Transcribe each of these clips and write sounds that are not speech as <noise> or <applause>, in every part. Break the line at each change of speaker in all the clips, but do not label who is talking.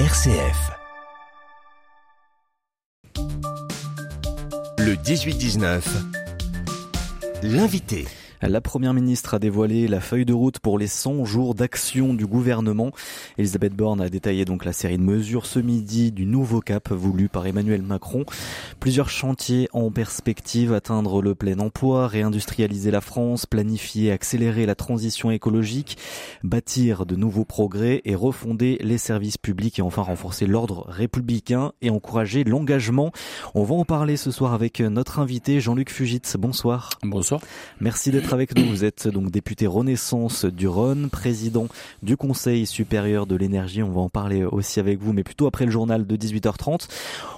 RCF. Le 18-19. L'invité.
La première ministre a dévoilé la feuille de route pour les 100 jours d'action du gouvernement. Elisabeth Borne a détaillé donc la série de mesures ce midi du nouveau cap voulu par Emmanuel Macron. Plusieurs chantiers en perspective, atteindre le plein emploi, réindustrialiser la France, planifier, accélérer la transition écologique, bâtir de nouveaux progrès et refonder les services publics et enfin renforcer l'ordre républicain et encourager l'engagement. On va en parler ce soir avec notre invité Jean-Luc Fugitz. Bonsoir.
Bonsoir.
Merci d'être avec nous. Vous êtes donc député Renaissance du Rhône, président du Conseil supérieur de l'énergie. On va en parler aussi avec vous, mais plutôt après le journal de 18h30.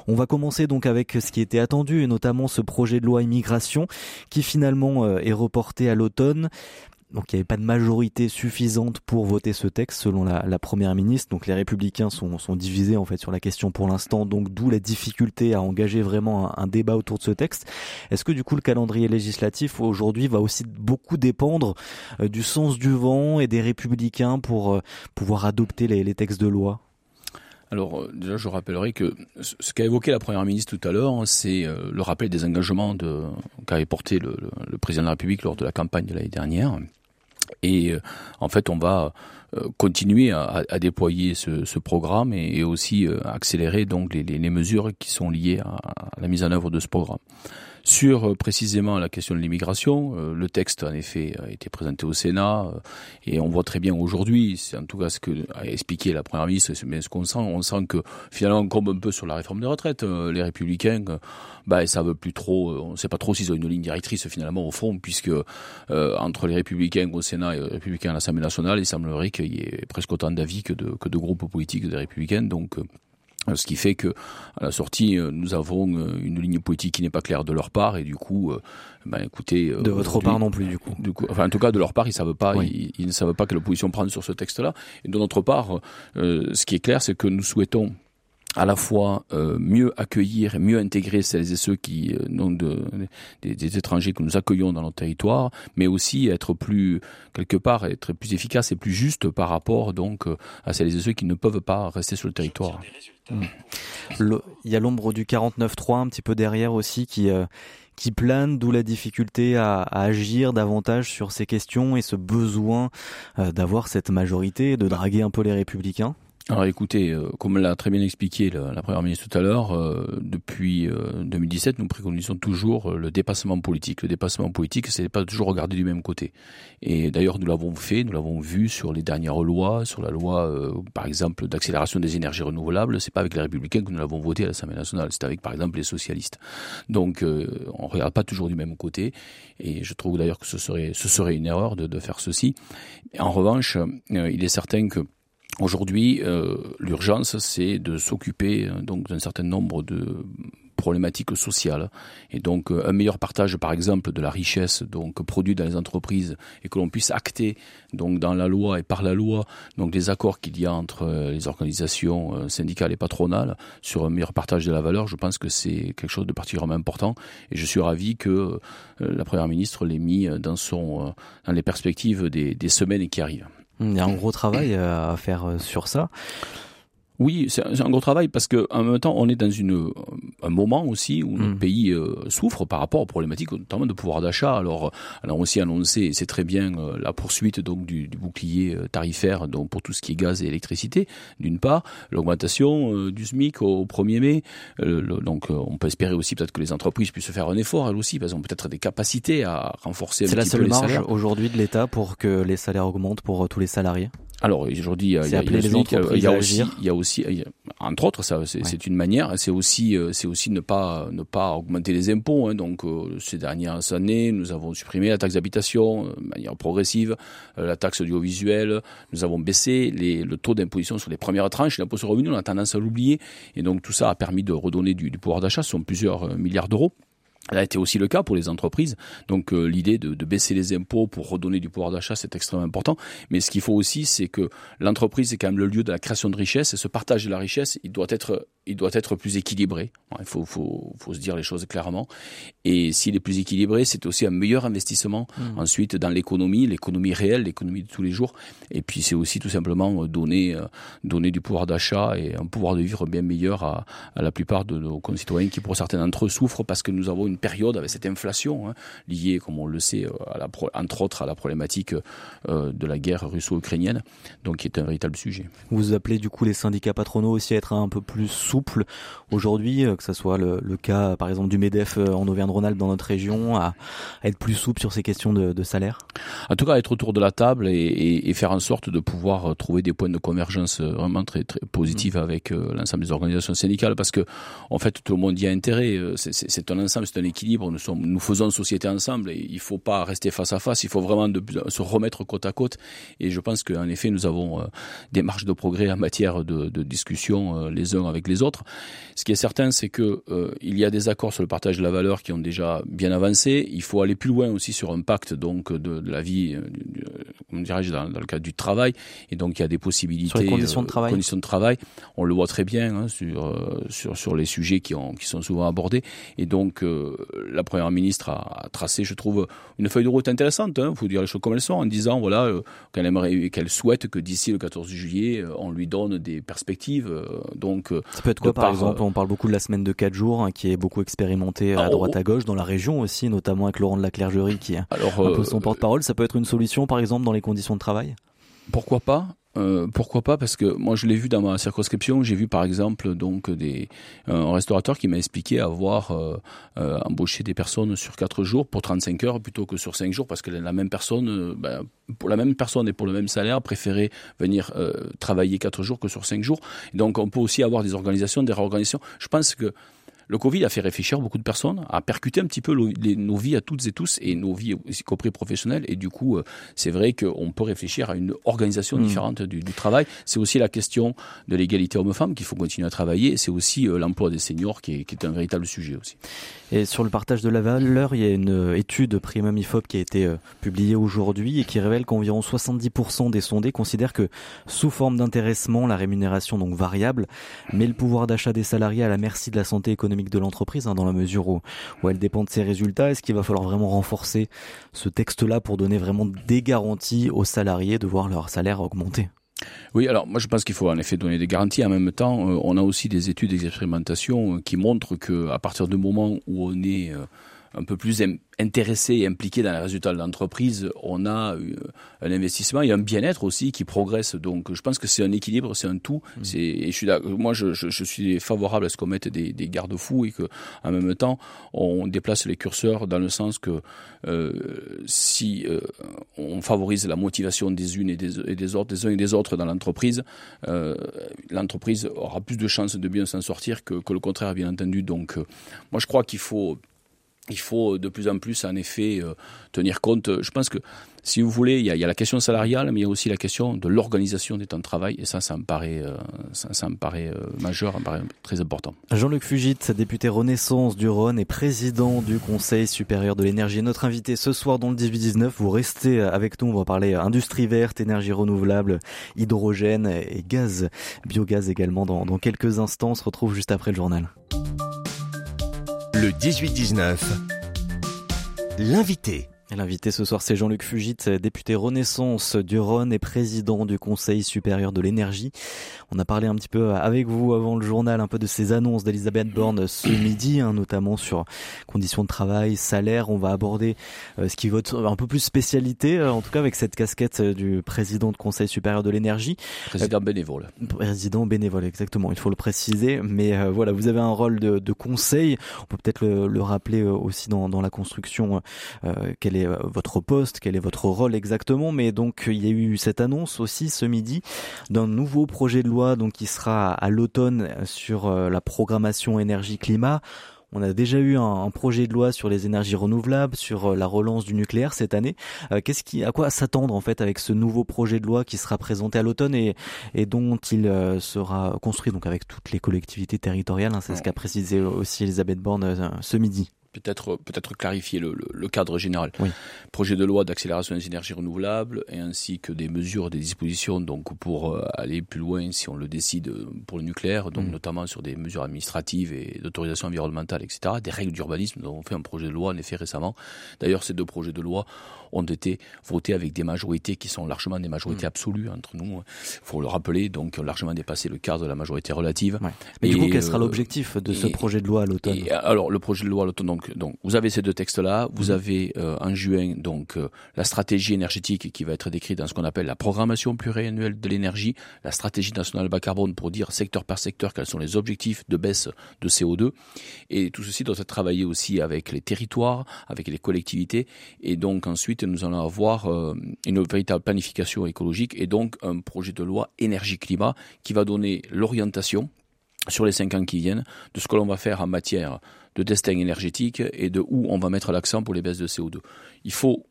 On va commencer donc avec ce qui était attendu et notamment ce projet de loi immigration qui finalement euh, est reporté à l'automne. Donc il n'y avait pas de majorité suffisante pour voter ce texte selon la, première ministre. Donc les républicains sont, divisés en fait sur la question pour l'instant. Donc d'où la difficulté à engager vraiment un, débat autour de ce texte. Est-ce que du coup le calendrier législatif aujourd'hui va aussi beaucoup dépendre euh, du sens du vent et des républicains pour euh, pouvoir adopter les, textes de loi?
Alors euh, déjà, je rappellerai que ce qu'a évoqué la Première ministre tout à l'heure, c'est le rappel des engagements qu'avait porté le, le, président de la République lors de la campagne de l'année dernière. Et euh, en fait, on va continuer à, déployer ce, programme et, aussi accélérer donc les, mesures qui sont liées à la mise en œuvre de ce programme. Sur euh, précisément la question de l'immigration, euh, le texte en effet a été présenté au Sénat euh, et on voit très bien aujourd'hui, c'est en tout cas ce que a expliqué la première ministre, mais ce qu'on sent, on sent que finalement comme un peu sur la réforme des retraites, les républicains, bah ça veut plus trop, on ne sait pas trop s'ils ont une ligne directrice finalement au fond, puisque entre les républicains au Sénat et les républicains à l'Assemblée nationale, il semblerait qu'il y ait presque autant d'avis que de, que de groupes politiques des républicains, donc ce qui fait que à la sortie, euh, nous avons euh, une ligne politique qui n'est pas claire de leur part et du coup, euh, ben écoutez,
de votre part non plus du coup.
Du coup, enfin en tout cas de leur part, ils savent pas, oui. ils, ils, ne savent pas quelle position prendre sur ce texte-là. Et de notre part, euh, ce qui est clair, c'est que nous souhaitons à la fois euh, mieux accueillir, mieux intégrer celles et ceux qui euh, des, étrangers que nous accueillons dans notre territoire, mais aussi être plus quelque part être plus efficace et plus juste par rapport donc euh, à celles et ceux qui ne peuvent pas rester sur le territoire.
Mmh. Il y a l'ombre du 49.3 un petit peu derrière aussi qui euh, qui plane, d'où la difficulté à, à, agir davantage sur ces questions et ce besoin d'avoir cette majorité, de draguer un peu les républicains.
Alors écoutez, euh, comme l'a très bien expliqué la, la, Première ministre tout à l'heure, euh, depuis euh, 2017, nous préconisons toujours euh, le dépassement politique. Le dépassement politique, c'est pas toujours regarder du même côté. Et d'ailleurs, nous l'avons fait, nous l'avons vu sur les dernières lois, sur la loi, euh, par exemple, d'accélération des énergies renouvelables. C'est pas avec les Républicains que nous l'avons voté à l'Assemblée nationale, c'est avec, par exemple, les socialistes. Donc, on regarde pas toujours du même côté. Et je trouve d'ailleurs que ce serait, ce serait une erreur de, de faire ceci. En revanche, il est certain que Aujourd'hui, euh, l'urgence, c'est de s'occuper euh, donc d'un certain nombre de problématiques sociales. Et donc euh, un meilleur partage par exemple de la richesse donc produite dans les entreprises et que l'on puisse acter donc dans la loi et par la loi donc les accords qu'il y a entre euh, les organisations syndicales et patronales sur un meilleur partage de la valeur je pense que c'est quelque chose de particulièrement important. Et je suis ravi que la première ministre l'ait mis dans son dans les perspectives des, des semaines qui arrivent
il y a un gros travail à faire sur ça.
Oui, c'est un, un, gros travail parce que en même temps, on est dans une, un moment aussi où notre mmh. pays euh, souffre par rapport aux problématiques, notamment de pouvoir d'achat. Alors, on a aussi annoncé, c'est très bien, euh, la poursuite donc du, du, bouclier euh, tarifaire donc pour tout ce qui est gaz et électricité, d'une part, l'augmentation euh, du SMIC au, au 1er mai. Le, donc, on peut espérer aussi peut-être que les entreprises puissent faire un effort elles aussi, parce qu'elles ont peut-être des capacités à renforcer.
C'est la seule marge aujourd'hui de l'État pour que les salaires augmentent pour tous les salariés?
Alors aujourd'hui, il y a, aussi, il y a aussi, entre autres, ça, c'est ouais. une manière. C'est aussi, c'est aussi ne pas ne pas augmenter les impôts. Hein. Donc euh, ces dernières années, nous avons supprimé la taxe d'habitation euh, de manière progressive, euh, la taxe audiovisuelle. Nous avons baissé les, le taux d'imposition sur les premières tranches. L'impôt sur le revenu, on a tendance à l'oublier. Et donc tout ça a permis de redonner du, du pouvoir d'achat. Ce sont plusieurs milliards d'euros. Elle a été aussi le cas pour les entreprises. Donc euh, l'idée de, de, baisser les impôts pour redonner du pouvoir d'achat, c'est extrêmement important. Mais ce qu'il faut aussi, c'est que l'entreprise est quand même le lieu de la création de richesse et ce partage de la richesse, il doit être, il doit être plus équilibré. Il faut, faut, faut se dire les choses clairement. Et s'il est plus équilibré, c'est aussi un meilleur investissement mmh. ensuite dans l'économie, l'économie réelle, l'économie de tous les jours. Et puis c'est aussi tout simplement euh, donner, euh, donner du pouvoir d'achat et un pouvoir de vivre bien meilleur à, à la plupart de nos concitoyens qui, pour certains d'entre eux, souffrent parce que nous avons une période avec cette inflation hein, liée, comme on le sait, euh, à la, entre autres à la problématique euh, de la guerre russo-ukrainienne, donc qui est un véritable sujet.
Vous appelez du coup les syndicats patronaux aussi à être un peu plus souples aujourd'hui, euh, que ce soit le, le, cas par exemple du MEDEF en Auvergne-Rhône-Alpes dans notre région, à, à, être plus souple sur ces questions de, de, salaire?
En tout cas, être autour de la table et, et, et, faire en sorte de pouvoir trouver des points de convergence vraiment très, très positifs mmh. avec l'ensemble des organisations syndicales, parce que en fait tout le monde y a intérêt. C'est un ensemble, c'est un équilibre. Nous, sommes, nous faisons société ensemble et il ne faut pas rester face à face. Il faut vraiment de, se remettre côte à côte. Et je pense qu'en effet, nous avons euh, des marges de progrès en matière de, de discussion euh, les uns avec les autres. Ce qui est certain, c'est que euh, il y a des accords sur le partage de la valeur qui ont déjà bien avancé. Il faut aller plus loin aussi sur un pacte donc de, de la vie, euh, comment dirais-je, dans, dans, le cadre du travail. Et donc il y a des possibilités. Sur
les conditions de travail.
Conditions de travail. On le voit très bien hein, sur sur sur les sujets qui ont qui sont souvent abordés. Et donc la première ministre a, tracé, je trouve, une feuille de route intéressante. Il hein, faut dire les choses comme elles sont, en disant voilà euh, qu'elle aimerait, qu'elle souhaite que d'ici le 14 juillet, euh, on lui donne des perspectives. Euh, donc
ça peut être quoi, par, exemple? On parle beaucoup de la semaine de 4 jours, hein, qui est beaucoup expérimentée à droite à gauche dans la région aussi, notamment avec Laurent de la Clergerie qui est Alors, un peu son porte-parole. Ça peut être une solution, par exemple, dans les conditions de travail?
pourquoi pas? Euh, pourquoi pas Parce que moi je l'ai vu dans ma circonscription. J'ai vu par exemple donc des un restaurateur qui m'a expliqué avoir euh, euh, embauché des personnes sur 4 jours pour 35 heures plutôt que sur 5 jours parce que la même personne, ben, pour la même personne et pour le même salaire, préférait venir travailler 4 jours que sur 5 jours. Donc on peut aussi avoir des organisations, des réorganisations. Je pense que le Covid a fait réfléchir beaucoup de personnes, a percuté un petit peu nos vies à toutes et tous et nos vies, y compris professionnelles. Et du coup, euh, c'est vrai qu'on peut réfléchir à une organisation mmh. différente du, du, travail. C'est aussi la question de l'égalité homme-femme qu'il faut continuer à travailler. C'est aussi euh, l'emploi des seniors qui est, qui est, un véritable sujet aussi.
Et sur le partage de la valeur, il y a une euh, étude Primum IFOP qui a été publiée aujourd'hui et qui révèle qu'environ 70% des sondés considèrent que sous forme d'intéressement, la rémunération donc variable, met le pouvoir d'achat des salariés à la merci de la santé économique de l'entreprise, hein, dans la mesure où, où elle dépend de ses résultats. Est-ce qu'il va falloir vraiment renforcer ce texte-là pour donner vraiment des garanties aux salariés de voir leur salaire augmenter?
Oui, alors moi je pense qu'il faut en effet donner des garanties. En même temps, euh, on a aussi des études d'expérimentation euh, qui montrent que à partir du moment où on est euh, un peu plus intéressé et impliqué dans les résultats de l'entreprise, on a euh, un investissement et un bien-être aussi qui progresse. Donc, je pense que c'est un équilibre, c'est un tout. Mmh. C'est, et je suis là, moi, je, je, je, suis favorable à ce qu'on mette des, des garde-fous et que, en même temps, on déplace les curseurs dans le sens que euh, si euh, on favorise la motivation des unes et des, et des autres, des uns et des autres dans l'entreprise, euh, l'entreprise aura plus de chances de bien s'en sortir que, que le contraire, bien entendu. Donc, moi, je crois qu'il faut il faut de plus en plus, en effet, euh, tenir compte. Je pense que, si vous voulez, il y, a, la question salariale, mais il y a aussi la question de l'organisation des temps de travail. Et ça, ça me paraît, euh, ça, ça, me paraît euh, majeur, ça me paraît très important.
Jean-Luc Fugit, député Renaissance du Rhône et président du Conseil supérieur de l'énergie. Notre invité ce soir dans le 18-19. Vous restez avec nous. On va parler industrie verte, énergie renouvelable, hydrogène et gaz, biogaz également dans, dans quelques instants. On se retrouve juste après le journal.
Le 18-19, l'invité.
L'invité ce soir, c'est Jean-Luc Fugit, député Renaissance du Rhône et président du Conseil supérieur de l'énergie. On a parlé un petit peu avec vous avant le journal un peu de ces annonces d'Elisabeth Borne ce midi, hein, notamment sur conditions de travail, salaire. On va aborder euh, ce qui vote un peu plus spécialité, euh, en tout cas avec cette casquette euh, du président du Conseil supérieur de l'énergie.
Président bénévole.
Président bénévole, exactement. Il faut le préciser. Mais euh, voilà, vous avez un rôle de, de conseil. On peut peut-être le, le, rappeler aussi dans, dans la construction. quelle est euh, votre poste, quel est votre rôle exactement. Mais donc il y a eu cette annonce aussi ce midi d'un nouveau projet de loi donc qui sera à l'automne sur euh, la programmation énergie-climat. On a déjà eu un, projet de loi sur les énergies renouvelables, sur euh, la relance du nucléaire cette année. Qu'est-ce qui, à quoi s'attendre en fait avec ce nouveau projet de loi qui sera présenté à l'automne et, et, dont il sera construit donc avec toutes les collectivités territoriales. Hein, c'est ce qu'a précisé aussi Elisabeth Borne ce midi.
Peut-être peut-être clarifier le, le, cadre général. Projet de loi d'accélération des énergies renouvelables et ainsi que des mesures, des dispositions donc pour euh, aller plus loin si on le décide pour le nucléaire, donc mm. notamment sur des mesures administratives et d'autorisation environnementale, etc. Des règles d'urbanisme. Nous avons fait un projet de loi en effet récemment. D'ailleurs, ces deux projets de loi ont été votés avec des majorités qui sont largement des majorités mm. absolues entre nous. Il faut le rappeler, donc largement dépassé le cadre de la majorité relative.
Mais du coup, quel sera euh, l'objectif de ce projet de loi à l'automne
Alors, le projet de loi à l'automne, donc, donc, vous avez ces deux textes-là. Vous mm. avez euh, en juin donc euh, la stratégie énergétique qui va être décrite dans ce qu'on appelle la programmation pluriannuelle de l'énergie, la stratégie nationale bas carbone pour dire secteur par secteur quels sont les objectifs de baisse de CO2. Et tout ceci doit être travaillé aussi avec les territoires, avec les collectivités. Et donc ensuite, nous allons avoir euh, une véritable planification écologique et donc un projet de loi énergie-climat qui va donner l'orientation sur les cinq ans qui viennent de ce que l'on va faire en matière de destin énergétique et de où on va mettre l'accent pour les baisses de CO2. Il faut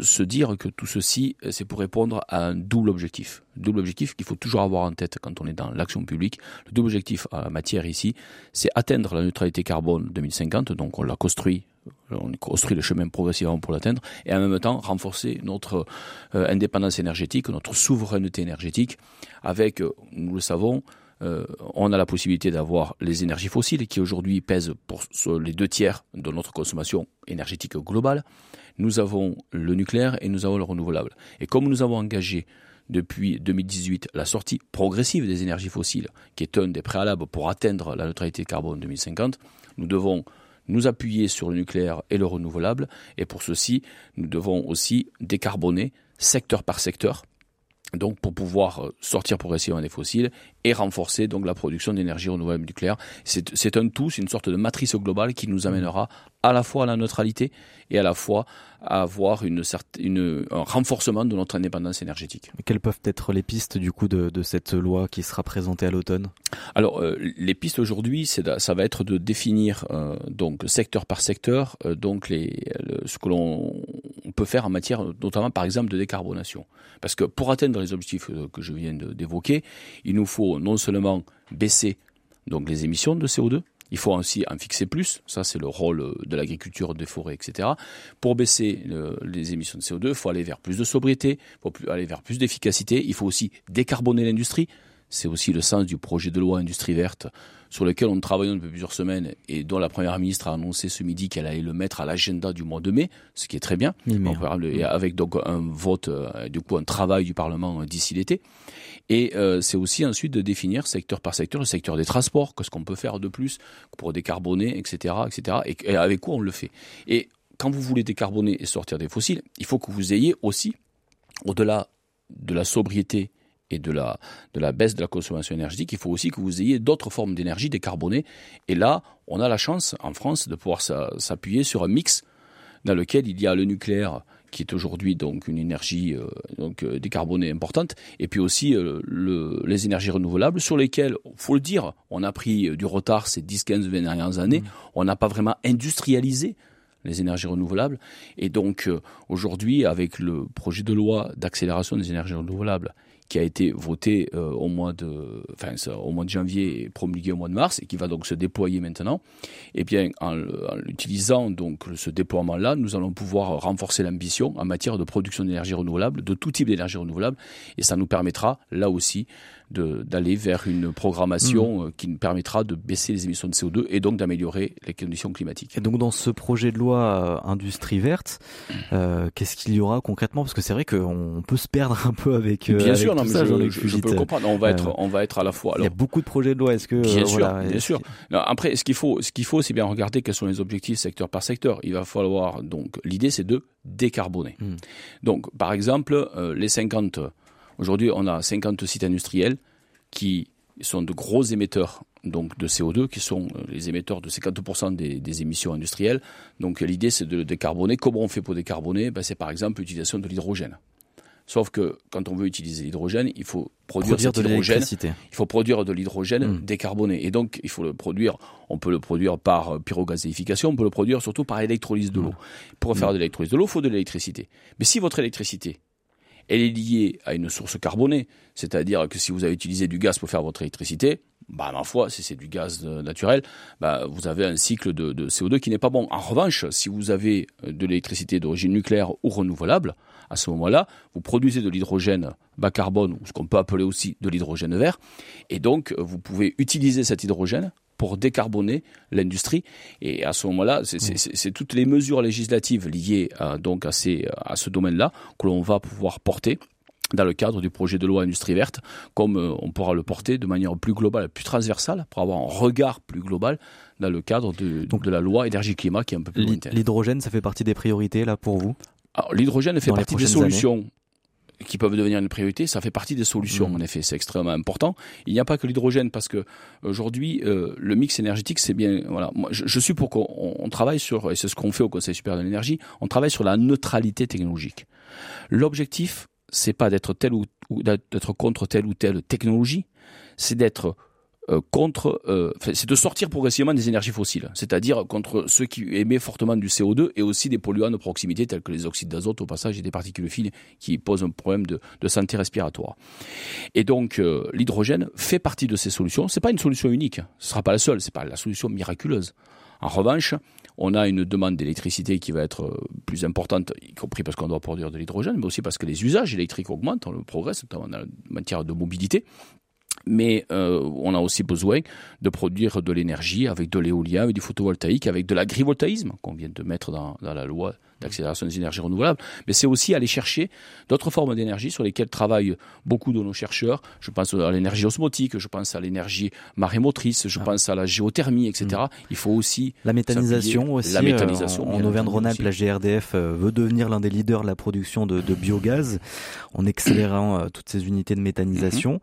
se dire que tout ceci, c'est pour répondre à un double objectif. Double objectif qu'il faut toujours avoir en tête quand on est dans l'action publique. Le double objectif en matière ici, c'est atteindre la neutralité carbone 2050, donc on l'a construit on construit le chemin progressivement pour l'atteindre, et en même temps renforcer notre euh, indépendance énergétique, notre souveraineté énergétique, avec, euh, nous le savons, euh, on a la possibilité d'avoir les énergies fossiles qui aujourd'hui pèsent pour les deux tiers de notre consommation énergétique globale, nous avons le nucléaire et nous avons le renouvelable. Et comme nous avons engagé depuis 2018 la sortie progressive des énergies fossiles, qui est un des préalables pour atteindre la neutralité carbone 2050, nous devons nous appuyer sur le nucléaire et le renouvelable, et pour ceci, nous devons aussi décarboner secteur par secteur, donc pour pouvoir sortir progressivement des fossiles et renforcer donc la production d'énergie renouvelable nucléaire. C'est un tout, c'est une sorte de matrice globale qui nous amènera à la fois à la neutralité et à la fois à avoir une, une, un renforcement de notre indépendance énergétique.
quelles peuvent être les pistes du coup de, de cette loi qui sera présentée à l'automne?
Alors euh, les pistes aujourd'hui, ça va être de définir euh, donc secteur par secteur euh, donc les, ce que l'on peut faire en matière notamment par exemple de décarbonation. Parce que pour atteindre les objectifs que je viens d'évoquer, il nous faut non seulement baisser les émissions de CO2, il faut aussi en fixer plus, ça c'est le rôle euh, de l'agriculture, des forêts, etc. Pour baisser euh, les émissions de CO2, il faut aller vers plus de sobriété, il faut aller vers plus d'efficacité, il faut aussi décarboner l'industrie. C'est aussi le sens du projet de loi industrie verte sur lequel on travaille depuis plusieurs semaines et dont la Première ministre a annoncé ce midi qu'elle allait le mettre à l'agenda du mois de mai, ce qui est très bien, et avec donc un vote, euh, du coup un travail du Parlement d'ici l'été. Et euh, c'est aussi ensuite de définir secteur par secteur le secteur des transports, qu'est-ce qu'on peut faire de plus pour décarboner, etc., etc. Et, avec quoi on le fait. Et quand vous voulez décarboner et sortir des fossiles, il faut que vous ayez aussi, au-delà de la sobriété et de la, de la baisse de la consommation énergétique, il faut aussi que vous ayez d'autres formes d'énergie décarbonée. Et là, on a la chance en France de pouvoir s'appuyer sur un mix dans lequel il y a le nucléaire qui est aujourd'hui donc une énergie euh, donc euh, décarbonée importante, et puis aussi euh, le, les énergies renouvelables sur lesquelles, faut le dire, on a pris du retard ces 10, 15, 20 dernières années, mmh. on n'a pas vraiment industrialisé les énergies renouvelables, et donc aujourd'hui avec le projet de loi d'accélération des énergies renouvelables qui a été voté euh, au mois de, enfin, au mois de janvier et promulgué au mois de mars et qui va donc se déployer maintenant. Eh bien, en, en utilisant donc ce déploiement-là, nous allons pouvoir renforcer l'ambition en matière de production d'énergie renouvelable, de tout type d'énergie renouvelable, et ça nous permettra là aussi d'aller vers une programmation mmh. euh, qui nous permettra de baisser les émissions de CO2 et donc d'améliorer les conditions climatiques.
Et donc dans ce projet de loi euh, industrie verte, euh, qu'est-ce qu'il y aura concrètement? Parce que c'est vrai qu'on peut se perdre un peu avec.
Bien
sûr,
non, mais ça, je, je, peux le comprendre. On va être, on va être à la fois.
Alors, il y a beaucoup de projets de loi. Est-ce que
bien sûr, bien sûr. après, ce qu'il faut, ce qu'il faut, c'est bien regarder quels sont les objectifs secteur par secteur. Il va falloir donc l'idée, c'est de décarboner. Mmh. Donc, par exemple, les 50 Aujourd'hui, on a 50 sites industriels qui sont de gros émetteurs donc de CO2 qui sont euh, les émetteurs de 50% des, émissions industrielles. Donc l'idée c'est de décarboner. Comment on fait pour décarboner? Ben, C'est par exemple l'utilisation de l'hydrogène. Sauf que quand on veut utiliser l'hydrogène, il faut produire,
de
l'hydrogène. Il faut produire de l'hydrogène hmm. décarboné. Et donc, il faut le produire. On peut le produire par pyrogazéification. On peut le produire surtout par électrolyse de l'eau. Hmm. Pour faire de l'électrolyse de l'eau, il faut de l'électricité. Mais si votre électricité elle est liée à une source carbonée, c'est-à-dire que si vous avez utilisé du gaz pour faire votre électricité, bah, ma foi, si c'est du gaz naturel, bah, vous avez un cycle de, de CO2 qui n'est pas bon. En revanche, si vous avez de l'électricité d'origine nucléaire ou renouvelable, à ce moment-là, vous produisez de l'hydrogène bas carbone, ou ce qu'on peut appeler aussi de l'hydrogène vert, et donc vous pouvez utiliser cet hydrogène pour décarboner l'industrie. Et à ce moment-là, c'est toutes les mesures législatives liées à, donc à, ces, à ce domaine-là que l'on va pouvoir porter dans le cadre du projet de loi Industrie verte, comme euh, on pourra le porter de manière plus globale, plus transversale, pour avoir un regard plus global dans le cadre de, Donc, de la loi énergie-climat qui est un peu plus lointaine.
L'hydrogène, ça fait partie des priorités là pour vous?
L'hydrogène fait partie des solutions qui peuvent devenir une priorité, ça fait partie des solutions. Mmh. En effet, c'est extrêmement important. Il n'y a pas que l'hydrogène parce que aujourd'hui, euh, le mix énergétique, c'est bien. Voilà, moi, je, je suis pour qu'on travaille sur, et c'est ce qu'on fait au Conseil supérieur de l'énergie, on travaille sur la neutralité technologique. L'objectif, c'est pas d'être tel ou d'être contre telle ou telle technologie, c'est d'être euh, contre, euh, c'est de sortir progressivement des énergies fossiles, c'est-à-dire contre ceux qui émettent fortement du CO2 et aussi des polluants de proximité tels que les oxydes d'azote au passage et des particules fines qui posent un problème de, santé respiratoire. Et donc euh, l'hydrogène fait partie de ces solutions. C'est pas une solution unique, ce sera pas la seule, c'est pas la solution miraculeuse. En revanche, on a une demande d'électricité qui va être plus importante, y compris parce qu'on doit produire de l'hydrogène, mais aussi parce que les usages électriques augmentent, on progresse, notamment en matière de mobilité mais euh, on a aussi besoin de produire de l'énergie avec de l'éolien, avec du photovoltaïque, avec de l'agrivoltaïsme qu'on vient de mettre dans, dans la loi d'accélération des énergies renouvelables, mais c'est aussi aller chercher d'autres formes d'énergie sur lesquelles travaillent beaucoup de nos chercheurs. Je pense à l'énergie osmotique, je pense à l'énergie marémotrice, je ah. pense à la géothermie, etc. Mm. Il faut aussi
la méthanisation aussi. La méthanisation. Euh, en, Auvergne-Rhône-Alpes, la GRDF euh, veut devenir l'un des leaders de la production de, de biogaz en <clears throat> accélérant euh, toutes ces unités de méthanisation.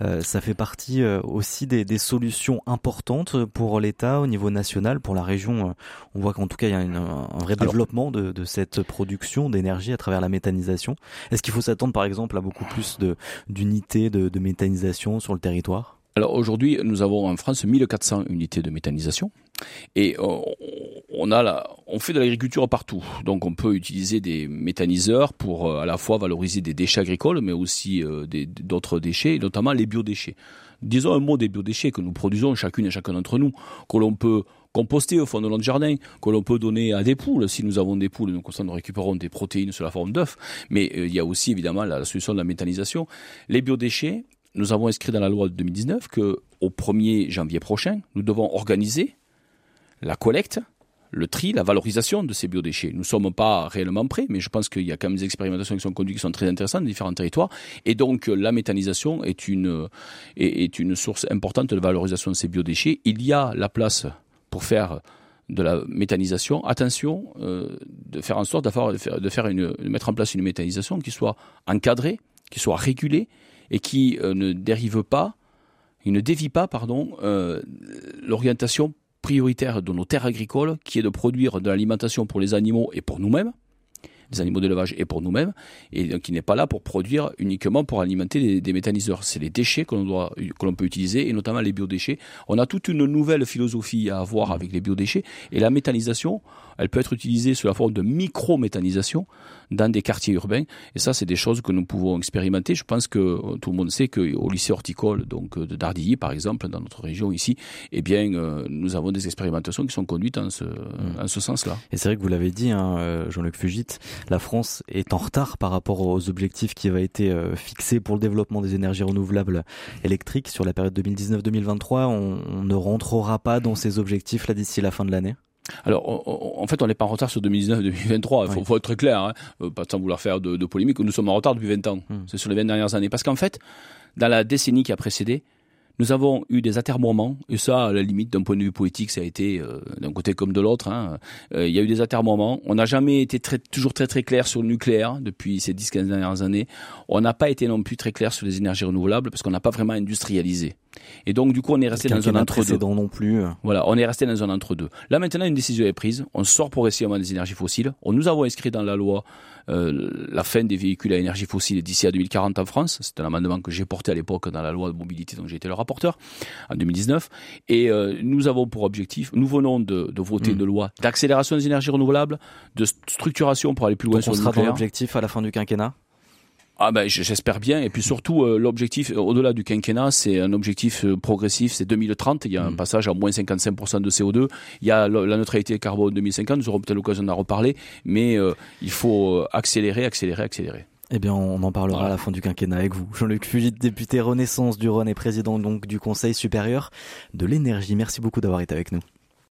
Mm-hmm. ça fait partie aussi des, des solutions importantes pour l'État au niveau national, pour la région. on voit qu'en tout cas il y a une, un vrai développement de de cette production d'énergie à travers la méthanisation Est-ce qu'il faut s'attendre par exemple à beaucoup plus d'unités de, de, méthanisation sur le territoire?
Alors aujourd'hui, nous avons en France 1400 unités de méthanisation et euh, on on fait de l'agriculture partout. Donc on peut utiliser des méthaniseurs pour euh, à la fois valoriser des déchets agricoles, mais aussi euh, d'autres déchets, notamment les biodéchets. Disons un mot des biodéchets que nous produisons chacune et chacun d'entre nous, que l'on peut composter au fond de notre jardin, que l'on peut donner à des poules. Si nous avons des poules, nous, nous récupérons des protéines sous la forme d'œufs. Mais euh, il y a aussi évidemment la, solution de la méthanisation. Les biodéchets, nous avons inscrit dans la loi de 2019 que au 1er janvier prochain, nous devons organiser la collecte, le tri, la valorisation de ces biodéchets. Nous ne sommes pas réellement prêts, mais je pense qu'il y a quand même des expérimentations qui sont conduites qui sont très intéressantes dans différents territoires. Et donc, la méthanisation est une, est une source importante de valorisation de ces biodéchets. Il y a la place pour faire de la méthanisation, attention euh, de faire en sorte de faire, une, de mettre en place une méthanisation qui soit encadrée, qui soit régulée et qui euh, ne dérive pas, il ne dévie pas, pardon, euh, l'orientation prioritaire de nos terres agricoles, qui est de produire de l'alimentation pour les animaux et pour nous-mêmes, des animaux d'élevage et pour nous-mêmes, et donc qui n'est pas là pour produire uniquement pour alimenter des, méthaniseurs. C'est les déchets que l'on doit, que l'on peut utiliser, et notamment les biodéchets. On a toute une nouvelle philosophie à avoir avec les biodéchets, et la méthanisation, elle peut être utilisée sous la forme de micro-méthanisation dans des quartiers urbains. Et ça, c'est des choses que nous pouvons expérimenter. Je pense que euh, tout le monde sait qu'au lycée horticole, donc euh, de Dardilly, par exemple, dans notre région ici, eh bien, euh, nous avons des expérimentations qui sont conduites en ce, mmh. en ce sens-là.
Et c'est vrai que vous l'avez dit, hein, Jean-Luc Fugit, la France est en retard par rapport aux objectifs qui avaient été fixés pour le développement des énergies renouvelables électriques sur la période 2019-2023. On, on ne rentrera pas dans ces objectifs là d'ici la fin de l'année?
Alors, en fait, on n'est pas en retard sur 2019-2023. Il faut, être très clair, hein. Euh, pas sans vouloir faire de, polémique. Nous sommes en retard depuis 20 ans. Hmm. C'est sur les 20 dernières années. Parce qu'en fait, dans la décennie qui a précédé, nous avons eu des atermoiements, et ça, à la limite, d'un point de vue politique, ça a été euh, d'un côté comme de l'autre. Hein. Euh, il y a eu des atermoiements. On n'a jamais été très, toujours très très clair sur le nucléaire depuis ces 10-15 dernières années. On n'a pas été non plus très clair sur les énergies renouvelables parce qu'on n'a pas vraiment industrialisé. Et donc, du coup, on est resté dans un entre-deux.
non plus.
Voilà, on est resté dans un entre-deux. Là, maintenant, une décision est prise. On sort progressivement des énergies fossiles. On nous avons inscrit dans la loi la fin des véhicules à énergie fossile d'ici à 2040 en France. C'est un amendement que j'ai porté à l'époque dans la loi de mobilité dont j'ai été le rapporteur en 2019. Et euh, nous avons pour objectif, nous venons de, de voter mmh. une loi d'accélération des énergies renouvelables, de structuration pour aller plus loin
Donc
sur
on sera dans l'objectif à la fin du quinquennat?
Ah ben j'espère bien et puis surtout euh, l'objectif au-delà du quinquennat c'est un objectif euh, progressif c'est 2030 il y a un mm. passage à moins 55% de CO2 il y a la neutralité carbone 2050 nous aurons peut-être l'occasion d'en reparler mais euh, il faut accélérer accélérer accélérer
eh bien, on en parlera à la fin du quinquennat avec vous. Jean-Luc Fugit, député Renaissance du Rhône et président donc du Conseil supérieur de l'énergie. Merci beaucoup d'avoir été avec nous.